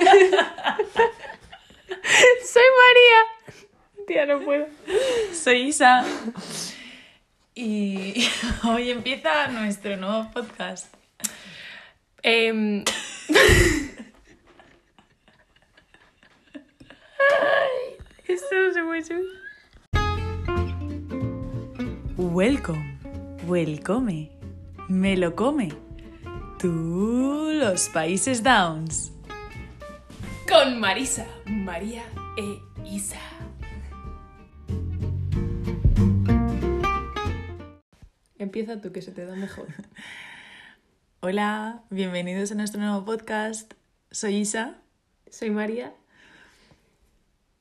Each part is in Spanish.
Soy María. Tía, no puedo. Soy Isa. Y hoy empieza nuestro nuevo podcast. Em, Ay, esto no se puede subir. Welcome, welcome, me lo come. Tú, los Países Downs. Con Marisa, María e Isa. Empieza tú, que se te da mejor. Hola, bienvenidos a nuestro nuevo podcast. Soy Isa. Soy María.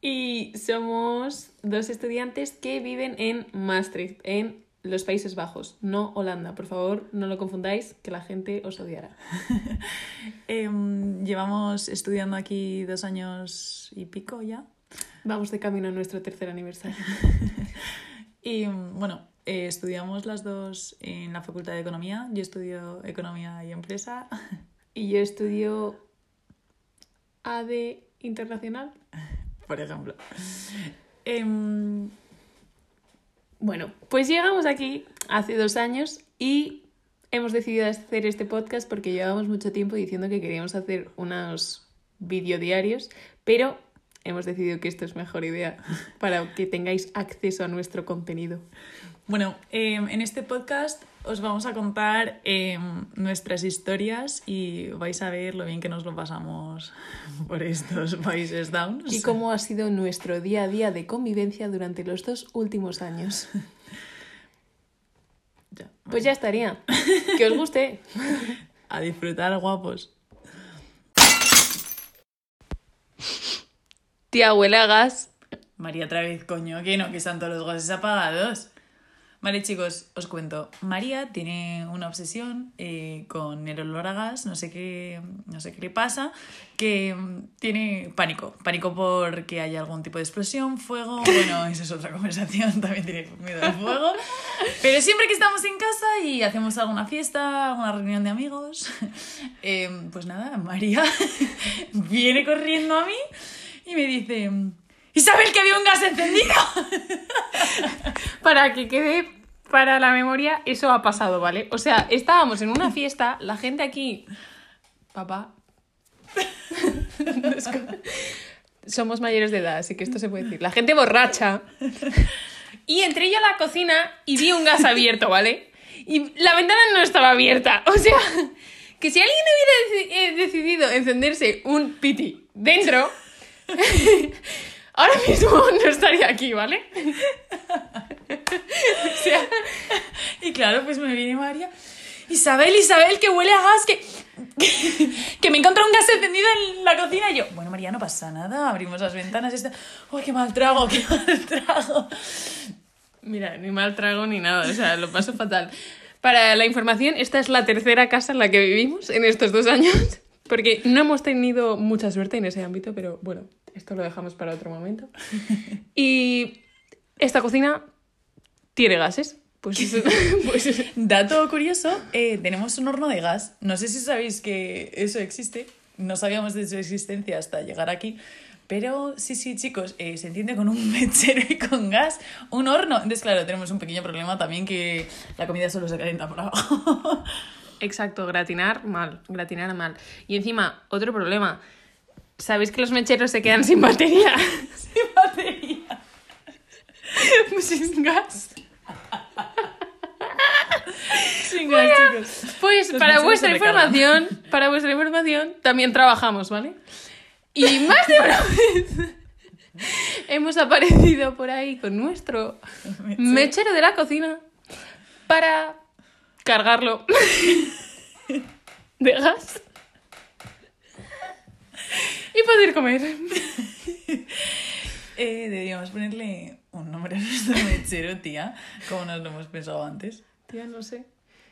Y somos dos estudiantes que viven en Maastricht, en los Países Bajos, no Holanda. Por favor, no lo confundáis, que la gente os odiará. Em, llevamos estudiando aquí dos años y pico ya. Vamos de camino a nuestro tercer aniversario. Y bueno, eh, estudiamos las dos en la Facultad de Economía. Yo estudio Economía y Empresa. Y yo estudio AD Internacional. por ejemplo. Em, Bueno, pues llegamos aquí hace dos años y hemos decidido hacer este podcast porque llevábamos mucho tiempo diciendo que queríamos hacer unos videodiarios, pero hemos decidido que esto es mejor idea para que tengáis acceso a nuestro contenido. bueno, em, en este podcast os vamos a contar em, nuestras historias y vais a ver lo bien que nos lo pasamos por estos países downs. Y cómo ha sido nuestro día a día de convivencia durante los dos últimos años. Ya, Pues ya estaría. Que os guste. A disfrutar, guapos. Tía, huele a gas. María, otra vez, coño, que no, que están todos los gases apagados. Vale, chicos, os cuento. María tiene una obsesión eh, con el olor a gas, no sé qué, no sé qué le pasa, que mm, tiene pánico. Pánico porque haya algún tipo de explosión, fuego. Bueno, esa es otra conversación, también tiene miedo al fuego. Pero siempre que estamos en casa y hacemos alguna fiesta, alguna reunión de amigos, eh, pues nada, María viene corriendo a mí y me dice. Isabel, que había un gas encendido. Para que quede para la memoria, eso ha pasado, ¿vale? O sea, estábamos en una fiesta, la gente aquí. Papá. Somos mayores de edad, así que esto se puede decir. La gente borracha. Y entré yo a la cocina y vi un gas abierto, ¿vale? Y la ventana no estaba abierta. O sea, que si alguien hubiera eh, decidido encenderse un piti dentro, ahora mismo no estaría aquí, ¿vale? O sea, Y claro, pues me viene María. Isabel, Isabel, que huele a gas, que, que, que me encontré un gas encendido en la cocina. Y yo, bueno, María, no pasa nada. Abrimos las ventanas y está. ¡Uy, qué mal trago, qué mal trago! Mira, ni mal trago ni nada, o sea, lo paso fatal. Para la información, esta es la tercera casa en la que vivimos en estos dos años, porque no hemos tenido mucha suerte en ese ámbito, pero bueno, esto lo dejamos para otro momento. Y esta cocina tiene gases. Pues, pues Dato curioso: eh, tenemos un horno de gas. No sé si sabéis que eso existe. No sabíamos de su existencia hasta llegar aquí. Pero sí, sí, chicos, eh, se entiende con un mechero y con gas un horno. Entonces, claro, tenemos un pequeño problema también que la comida solo se calienta por abajo. Exacto, gratinar mal, gratinar mal. Y encima, otro problema. ¿Sabéis que los mecheros se quedan sin batería? Sin batería. Sin gas. Sin gas, chicos. Pues Los para vuestra recargan. información, para vuestra información, también trabajamos, ¿vale? Y más de una vez hemos aparecido por ahí con nuestro mechero de la cocina para cargarlo de gas y poder comer. Eh, deberíamos ponerle un nombre a nuestro mechero, tía, como nos lo hemos pensado antes. Tía, no sé.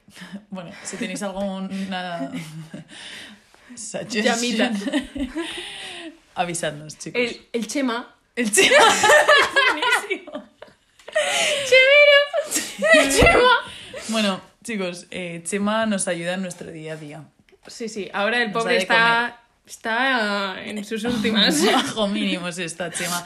Bueno, si tenéis alguna Llamita. avisadnos, chicos. El, el Chema. El chema. Buenísimo. ¡Chemero! ¡El Chema! Bueno, chicos, eh, Chema nos ayuda en nuestro día a día. Sí, sí, ahora el Nos pobre está Está en sus últimas. Bajo mínimos esta chema.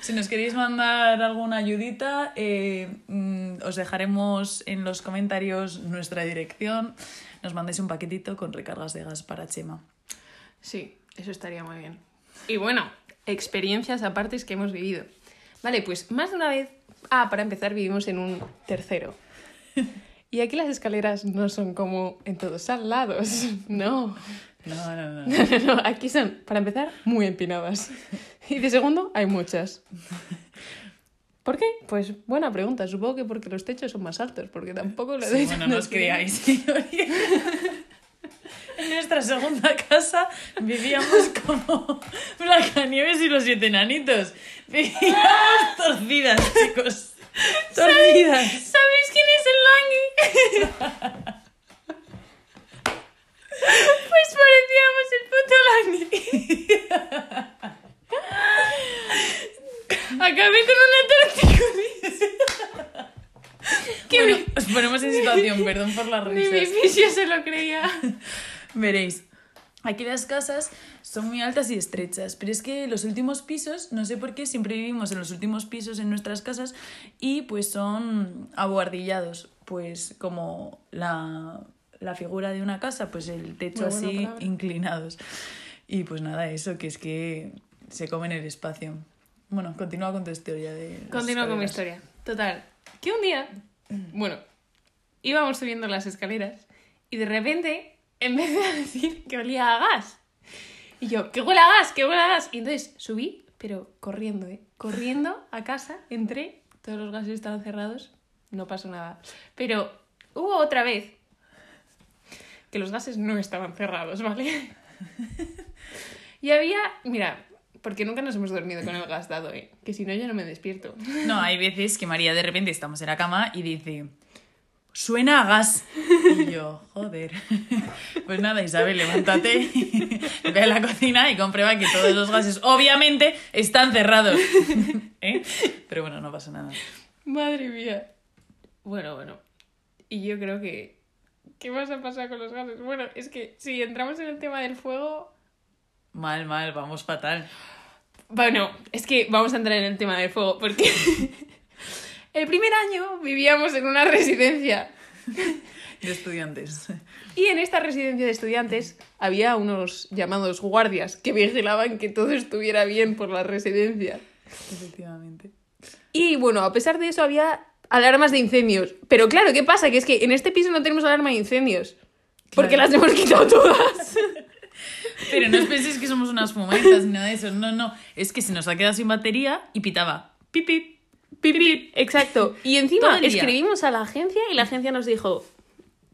Si nos queréis mandar alguna ayudita, eh, mm, os dejaremos en los comentarios nuestra dirección. Nos mandéis un paquetito con recargas de gas para Chema. Sí, eso estaría muy bien. Y bueno, experiencias apartes que hemos vivido. Vale, pues más de una vez. Ah, para empezar, vivimos en un tercero. Y aquí las escaleras no son como en todos lados, no. No, no, no. No, no, no, aquí son, para empezar, muy empinadas. Y de segundo, hay muchas. ¿Por qué? Pues buena pregunta. Supongo que porque los techos son más altos, porque tampoco lo Sí, bueno, no os creáis, señoría. En nuestra segunda casa vivíamos como Blancanieves y los siete enanitos. Vivíamos torcidas, chicos. Torcidas. ¿Sabéis quién es el Langui? Pues parecíamos el puto Langui. Acabé con una torticolis. Bueno, os ponemos en situación, perdón por las ni mi risas. fisio se lo creía. Veréis. Aquí las casas son muy altas y estrechas, pero es que los últimos pisos, no sé por qué, siempre vivimos en los últimos pisos en nuestras casas y pues son abuhardillados, pues como la, la figura de una casa, pues el techo así palabra. inclinados. Y pues nada, eso, que es que se comen el espacio. Bueno, continúa con tu historia de... las Continúo con mi historia. Total, que un día, bueno, íbamos subiendo las escaleras y de repente empecé a decir que olía a gas. Y yo, que huele a gas, que huele a gas. Y entonces subí, pero corriendo, ¿eh? Corriendo a casa, entré, todos los gases estaban cerrados, no pasó nada. Pero hubo otra vez que los gases no estaban cerrados, ¿vale? y había, mira, porque nunca nos hemos dormido con el gas dado, ¿eh? Que si no yo no me despierto. No, hay veces que María de repente estamos en la cama y dice, suena a gas. Y yo, joder. Pues nada, Isabel, levántate, ve a la cocina y comprueba que todos los gases, obviamente, están cerrados. ¿Eh? Pero bueno, no pasa nada. Madre mía. Bueno, bueno. Y yo creo que... ¿Qué más ha pasado con los gases? Bueno, es que si entramos en el tema del fuego... Mal, mal, vamos fatal. Bueno, es que vamos a entrar en el tema del fuego porque... el primer año vivíamos en una residencia De estudiantes. y en esta residencia de estudiantes había unos llamados guardias que vigilaban que todo estuviera bien por la residencia. Efectivamente. Y bueno, a pesar de eso había alarmas de incendios. Pero claro, ¿qué pasa? Que es que en este piso no tenemos alarma de incendios. Porque Claro. las hemos quitado todas. Pero no os penséis que somos unas fumetas ni nada de eso. No, no. Es que se nos ha quedado sin batería y pitaba. Pip, pip. Pip, pip. Exacto. Y encima escribimos a la agencia y la agencia nos dijo,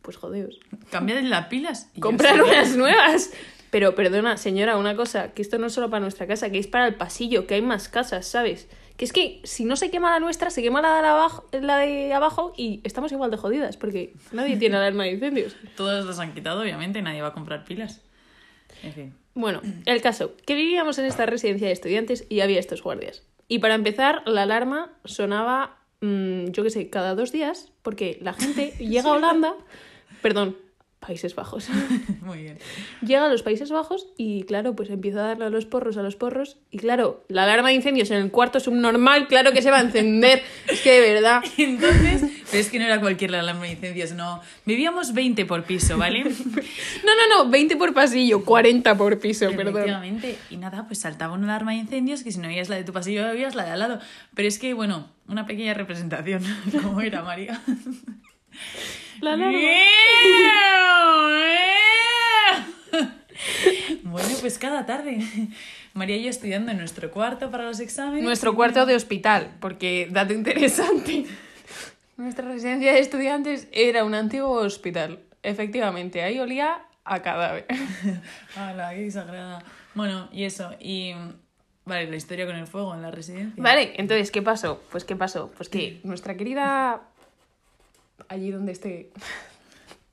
pues jodeos, Cambiad las pilas. Y comprar "Sí, unas nuevas. Pero perdona, señora, una cosa, que esto no es solo para nuestra casa, que es para el pasillo, que hay más casas, ¿sabes? Que es que si no se quema la nuestra, se quema la de abajo, la de abajo y estamos igual de jodidas, porque nadie tiene alarma de incendios. Todos los han quitado, obviamente, nadie va a comprar pilas. En fin. Bueno, el caso, que vivíamos en esta residencia de estudiantes y había estos guardias. Y para empezar, la alarma sonaba, mm, yo qué sé, cada dos días, porque la gente llega a Holanda, perdón, Países Bajos, Muy bien. llega a los Países Bajos y claro, pues empieza a darle a los porros, a los porros, y claro, la alarma de incendios en el cuarto subnormal, claro que se va a encender, es que de verdad. Entonces, pero es que no era cualquier alarma de incendios, no. Vivíamos 20 por piso, ¿vale? No, no, no, 20 por pasillo, 40 por piso, perdón. Y nada, pues saltaba una alarma de incendios que si no veías la de tu pasillo, veías la de al lado. Pero es que, bueno, una pequeña representación. ¿Cómo era, María? La alarma. Bueno, pues cada tarde. María y yo estudiando en nuestro cuarto para los exámenes. Nuestro cuarto de hospital, porque dato interesante. Nuestra residencia de estudiantes era un antiguo hospital. Efectivamente, ahí olía a cadáver. ¡Hala, qué exagerada! Bueno, y eso. Y. Vale, la historia con el fuego en la residencia. Vale, entonces, ¿qué pasó? Pues, ¿qué pasó? Pues que nuestra querida. Allí donde esté.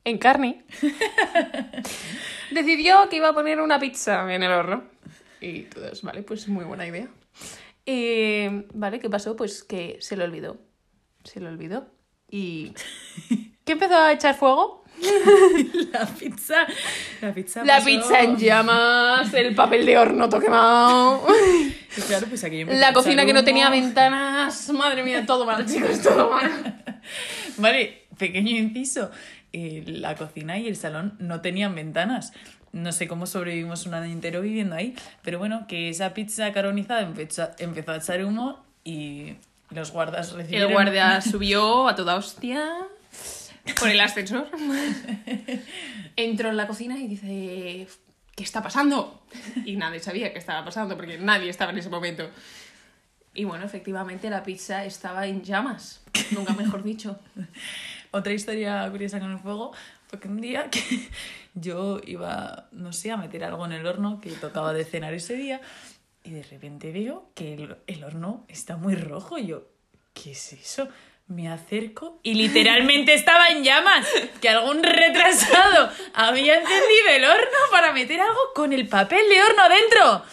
En carne. decidió que iba a poner una pizza en el horno. Y todos, vale, pues muy buena idea. Vale, ¿qué pasó? Pues que se le olvidó. Se le olvidó. Y. ¿Qué empezó a echar fuego? la pizza. La pizza. La pasó- pizza en llamas, el papel de horno todo quemado. Y claro, pues aquí La cocina que no tenía ventanas. Madre mía, todo mal, chicos, todo mal. Vale, pequeño inciso. Eh, la cocina y el salón no tenían ventanas. No sé cómo sobrevivimos un año entero viviendo ahí. Pero bueno, que esa pizza carbonizada empezó, empezó a echar humo y los guardas recibieron... El guardia subió a toda hostia por el ascensor. Entró en la cocina y dice, ¿qué está pasando? Y nadie sabía qué estaba pasando porque nadie estaba en ese momento. Y bueno, efectivamente la pizza estaba en llamas, nunca mejor dicho. Otra historia curiosa con el fuego fue que un día que yo iba, no sé, a meter algo en el horno que tocaba de cenar ese día y de repente veo que el, el horno está muy rojo y yo, ¿qué es eso? Me acerco y literalmente estaba en llamas, que algún retrasado había encendido el horno para meter algo con el papel de horno dentro.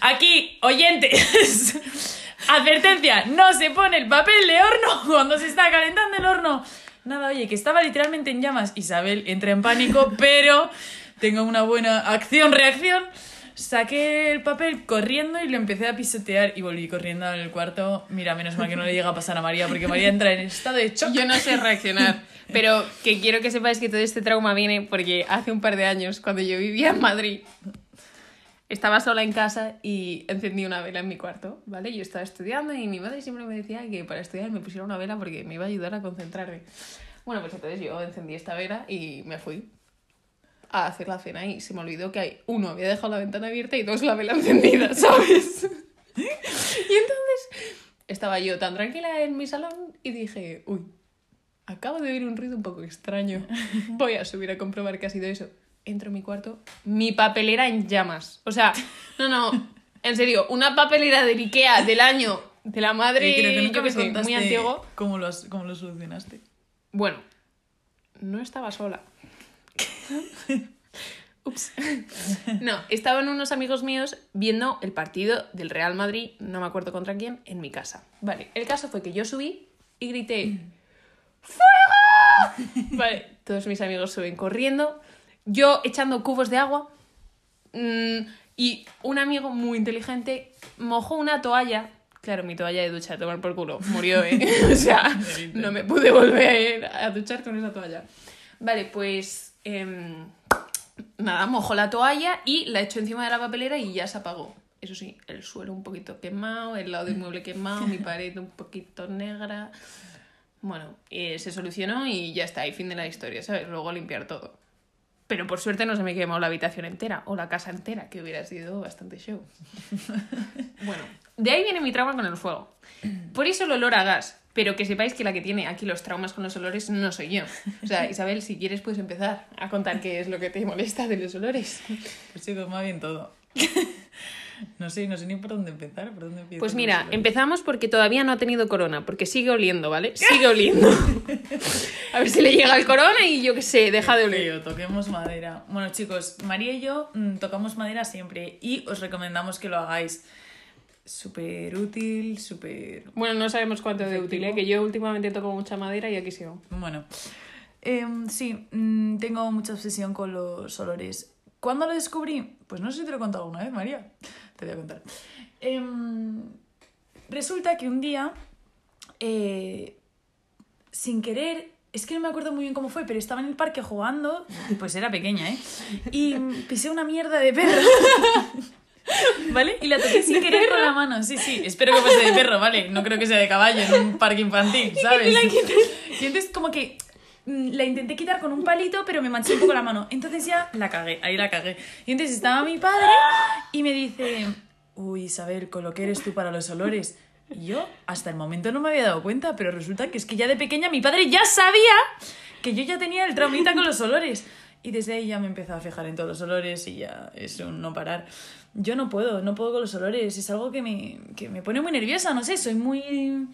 Aquí, oyentes, advertencia, no se pone el papel de horno cuando se está calentando el horno. Nada, oye, que estaba literalmente en llamas. Isabel entra en pánico, pero tengo una buena acción-reacción. Saqué el papel corriendo y lo empecé a pisotear y volví corriendo al cuarto. Mira, menos mal que no le llega a pasar a María, porque María entra en estado de shock. Yo no sé reaccionar, pero que quiero que sepáis que todo este trauma viene porque hace un par de años, cuando yo vivía en Madrid, estaba sola en casa y encendí una vela en mi cuarto, ¿vale? Yo estaba estudiando y mi madre siempre me decía que para estudiar me pusiera una vela porque me iba a ayudar a concentrarme. Bueno, pues entonces yo encendí esta vela y me fui a hacer la cena y se me olvidó que hay uno había dejado la ventana abierta y dos la vela encendida, ¿sabes? y entonces estaba yo tan tranquila en mi salón y dije, uy, acabo de oír un ruido un poco extraño. Voy a subir a comprobar qué ha sido eso. Entro en mi cuarto, mi papelera en llamas. O sea, no, no, en serio, una papelera del Ikea del año de la madre, Eh, creo que nunca yo sé, muy antiguo. ¿Cómo lo, cómo lo solucionaste? Bueno, no estaba sola. Ups. No, estaban unos amigos míos viendo el partido del Real Madrid, no me acuerdo contra quién, en mi casa. Vale, el caso fue que yo subí y grité ¡Fuego! Vale, todos mis amigos suben corriendo, yo echando cubos de agua mm, y un amigo muy inteligente mojó una toalla. Claro, mi toalla de ducha, de tomar por culo, murió, ¿eh? O sea, no me pude volver a duchar con esa toalla. Vale, pues em, nada, mojo la toalla y la echo encima de la papelera y ya se apagó. Eso sí, el suelo un poquito quemado, el lado del mueble quemado, mi pared un poquito negra. Bueno, eh, se solucionó y ya está, y fin de la historia, ¿sabes? Luego a limpiar todo. Pero por suerte no se me quemó la habitación entera o la casa entera, que hubiera sido bastante show. bueno, de ahí viene mi trauma con el fuego. Por eso el olor a gas. Pero que sepáis que la que tiene aquí los traumas con los olores no soy yo. O sea, Isabel, si quieres puedes empezar a contar qué es lo que te molesta de los olores. Pues chicos, más bien todo. no sé, no sé ni por dónde empezar, por dónde empiezo Pues mira, empezamos porque todavía no ha tenido corona, porque sigue oliendo, ¿vale? Sigue oliendo. A ver si le llega el corona y yo qué sé, deja de oler. Toquemos madera. Bueno, chicos, María y yo mm, tocamos madera siempre y os recomendamos que lo hagáis. Súper útil, súper... Bueno, no sabemos cuánto de útil, ¿eh? que yo últimamente toco mucha madera y aquí sigo. Bueno, Em, sí, mm, tengo mucha obsesión con los olores. ¿Cuándo lo descubrí? Pues no sé si te lo he contado alguna vez, María. Te voy a contar. Em, resulta que un día, eh, sin querer, es que no me acuerdo muy bien cómo fue, pero estaba en el parque jugando, pues era pequeña, ¿eh? Y pisé una mierda de perro. ¿Vale? Y la toqué sin querer con la mano. Sí, sí. Espero que fuese de perro, ¿vale? No creo que sea de caballo en un parque infantil, ¿sabes? Y entonces como que la intenté quitar con un palito, pero me manché un poco la mano. Entonces ya la cagué, ahí la cagué. Y entonces estaba mi padre y me dice, uy, Isabel, con lo que eres tú para los olores. Y yo hasta el momento no me había dado cuenta, pero resulta que es que ya de pequeña mi padre ya sabía que yo ya tenía el traumita con los olores. Y desde ahí ya me empezó a fijar en todos los olores y ya es un no parar. Yo no puedo, no puedo con los olores. Es algo que me, que me pone muy nerviosa, no sé, soy muy...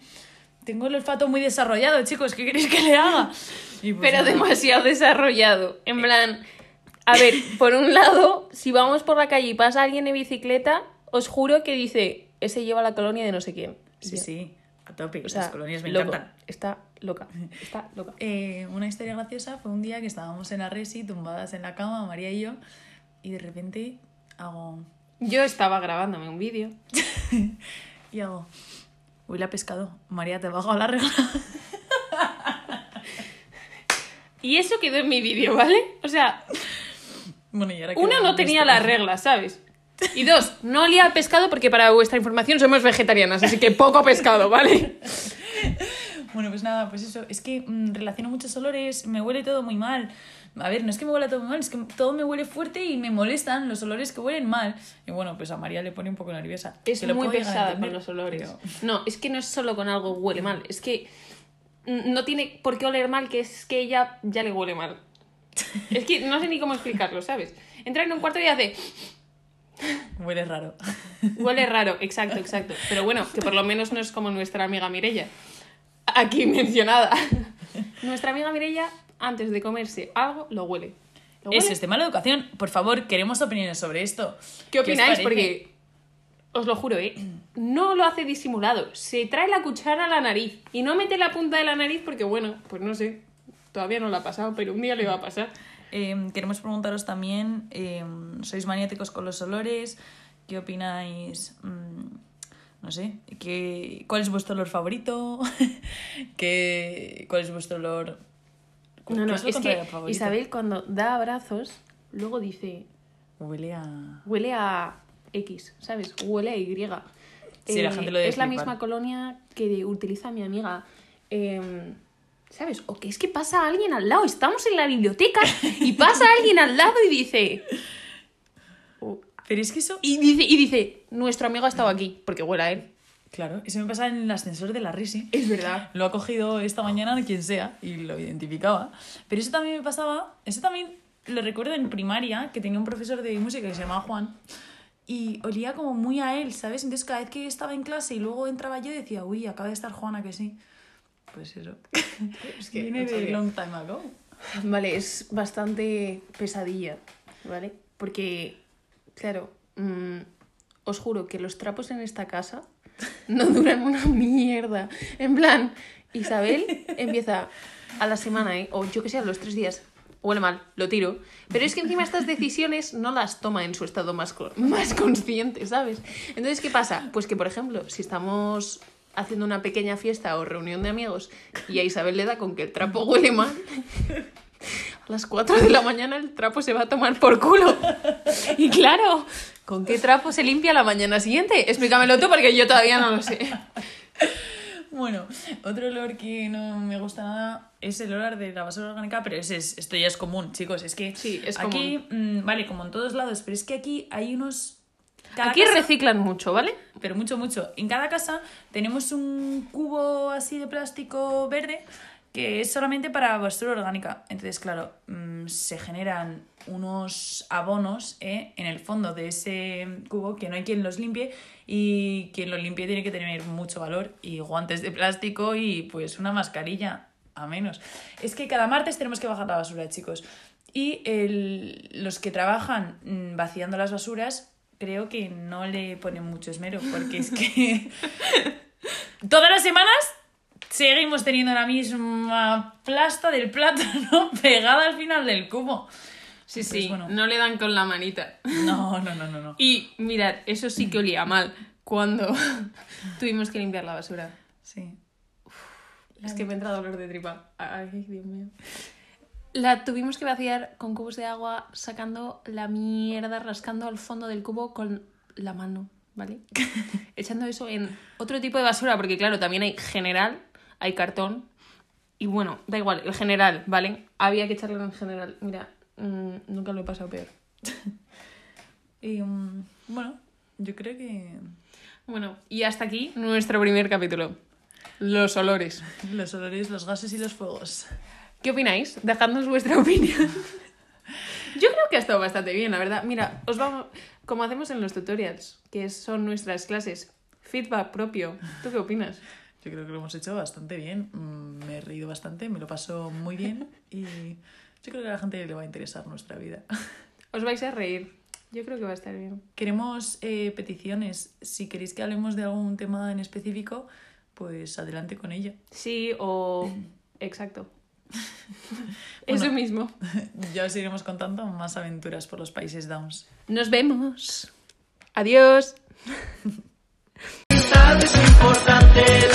Tengo el olfato muy desarrollado, chicos, ¿qué queréis que le haga? Y pues Pero nada. demasiado desarrollado. En plan, a ver, por un lado, si vamos por la calle y pasa alguien en bicicleta, os juro que dice, ese lleva la colonia de no sé quién. Sí, ya. sí, a tope. O sea, Las colonias me loco, encantan. Está loca. Está loca. Eh, una historia graciosa fue un día que estábamos en la resi, tumbadas en la cama, María y yo, y de repente hago... Yo estaba grabándome un vídeo. Y hago... Huele a pescado. María, te bajo la regla. Y eso quedó en mi vídeo, ¿vale? O sea, Bueno, y ahora que una no tenía las reglas, ¿sabes? Y dos, no olía a pescado porque para vuestra información somos vegetarianas, así que poco pescado, ¿vale? Bueno, pues nada, pues eso. Es que mm, relaciono muchos olores, me huele todo muy mal. A ver, no es que me huela todo muy mal, es que todo me huele fuerte y me molestan los olores que huelen mal. Y bueno, pues a María le pone un poco nerviosa. Es Que lo muy pesada con los olores. pero- No, es que no es solo con algo huele mal, es que no tiene por qué oler mal, que es que ella ya le huele mal. Es que no sé ni cómo explicarlo, ¿sabes? Entra en un cuarto y hace, Huele raro. huele raro, exacto, exacto. Pero bueno, que por lo menos no es como nuestra amiga Mirella, aquí mencionada. Nuestra amiga Mirella, antes de comerse algo, lo huele. ¿Lo huele? Es de mala educación. Por favor, queremos opiniones sobre esto. ¿Qué opináis? Porque os lo juro, ¿eh? No lo hace disimulado. Se trae la cuchara a la nariz y no mete la punta de la nariz porque, bueno, pues no sé. Todavía no la ha pasado, pero un día le va a pasar. Eh, queremos preguntaros también, eh, ¿sois maniáticos con los olores? ¿Qué opináis? Mm, no sé, ¿qué, ¿cuál es vuestro olor favorito? ¿Qué, ¿Cuál es vuestro olor? No, ¿Qué no, lo es que favorito? Isabel cuando da abrazos, luego dice, Huele a... huele a X, ¿sabes? Huele a Y. Sí, la gente lo Es la misma colonia que utiliza mi amiga. Em, ¿Sabes? O que es que pasa alguien al lado. Estamos en la biblioteca y pasa alguien al lado y dice... "Oh, Pero es que eso... Y dice, y dice, nuestro amigo ha estado aquí, porque huele a él. Claro, eso me pasa en el ascensor de la Risi. Es verdad. Lo ha cogido esta mañana quien sea y lo identificaba. Pero eso también me pasaba, eso también lo recuerdo en primaria, que tenía un profesor de música que se llamaba Juan y olía como muy a él, ¿sabes? Entonces cada vez que estaba en clase y luego entraba yo decía, uy, acaba de estar Juana, que sí. Pues eso. Es que Viene de long time ago. Vale, es bastante pesadilla, ¿vale? Porque, claro, mm, os juro que los trapos en esta casa no duran una mierda. En plan, Isabel empieza a la semana, ¿eh? o yo que sé, a los tres días. Huele mal, lo tiro. Pero es que encima estas decisiones no las toma en su estado más, co- más consciente, ¿sabes? Entonces, ¿qué pasa? Pues que, por ejemplo, si estamos haciendo una pequeña fiesta o reunión de amigos y a Isabel le da con que el trapo huele mal, a las 4 de la mañana el trapo se va a tomar por culo. Y claro, ¿con qué trapo se limpia la mañana siguiente? Explícamelo tú porque yo todavía no lo sé. Bueno, otro olor que no me gusta nada es el olor de la basura orgánica, pero ese es, esto ya es común, chicos. Es que Sí, es aquí, mm, vale, como en todos lados, pero es que aquí hay unos... cada Aquí casa- reciclan mucho, ¿vale? pero mucho, mucho. En cada casa tenemos un cubo así de plástico verde que es solamente para basura orgánica. Entonces, claro, mm, se generan unos abonos ¿eh? en el fondo de ese cubo que no hay quien los limpie y quien los limpie tiene que tener mucho valor y guantes de plástico y pues una mascarilla a menos. Es que cada martes tenemos que bajar la basura, chicos. Y el- los que trabajan mm, vaciando las basuras creo que no le ponen mucho esmero porque es que todas las semanas seguimos teniendo la misma plasta del plátano pegada al final del cubo. Sí, Pues sí, bueno. no le dan con la manita. No, no, no, no, no. Y mirad, eso sí que olía mal cuando tuvimos que limpiar la basura. Sí. Es que me entra dolor de tripa. Ay, Dios mío. La tuvimos que vaciar con cubos de agua, sacando la mierda, rascando al fondo del cubo con la mano, ¿vale? Echando eso en otro tipo de basura, porque claro, también hay general, hay cartón. Y bueno, da igual, el general, ¿vale? Había que echarlo en general. Mira, mm, nunca lo he pasado peor. Y mm, bueno, yo creo que Bueno, y hasta aquí nuestro primer capítulo. Los olores. los olores, los gases y los fuegos. ¿Qué opináis? Dejadnos vuestra opinión. Yo creo que ha estado bastante bien, la verdad. Mira, os vamos, como hacemos en los tutorials, que son nuestras clases, feedback propio. ¿Tú qué opinas? Yo creo que lo hemos hecho bastante bien. Mm, me he reído bastante, me lo paso muy bien y yo creo que a la gente le va a interesar nuestra vida. Os vais a reír. Yo creo que va a estar bien. Queremos eh, peticiones. Si queréis que hablemos de algún tema en específico, pues adelante con ella. Sí, o. Exacto. bueno, Eso mismo. Ya os iremos contando más aventuras por los países Downs. Nos vemos. Adiós. importantes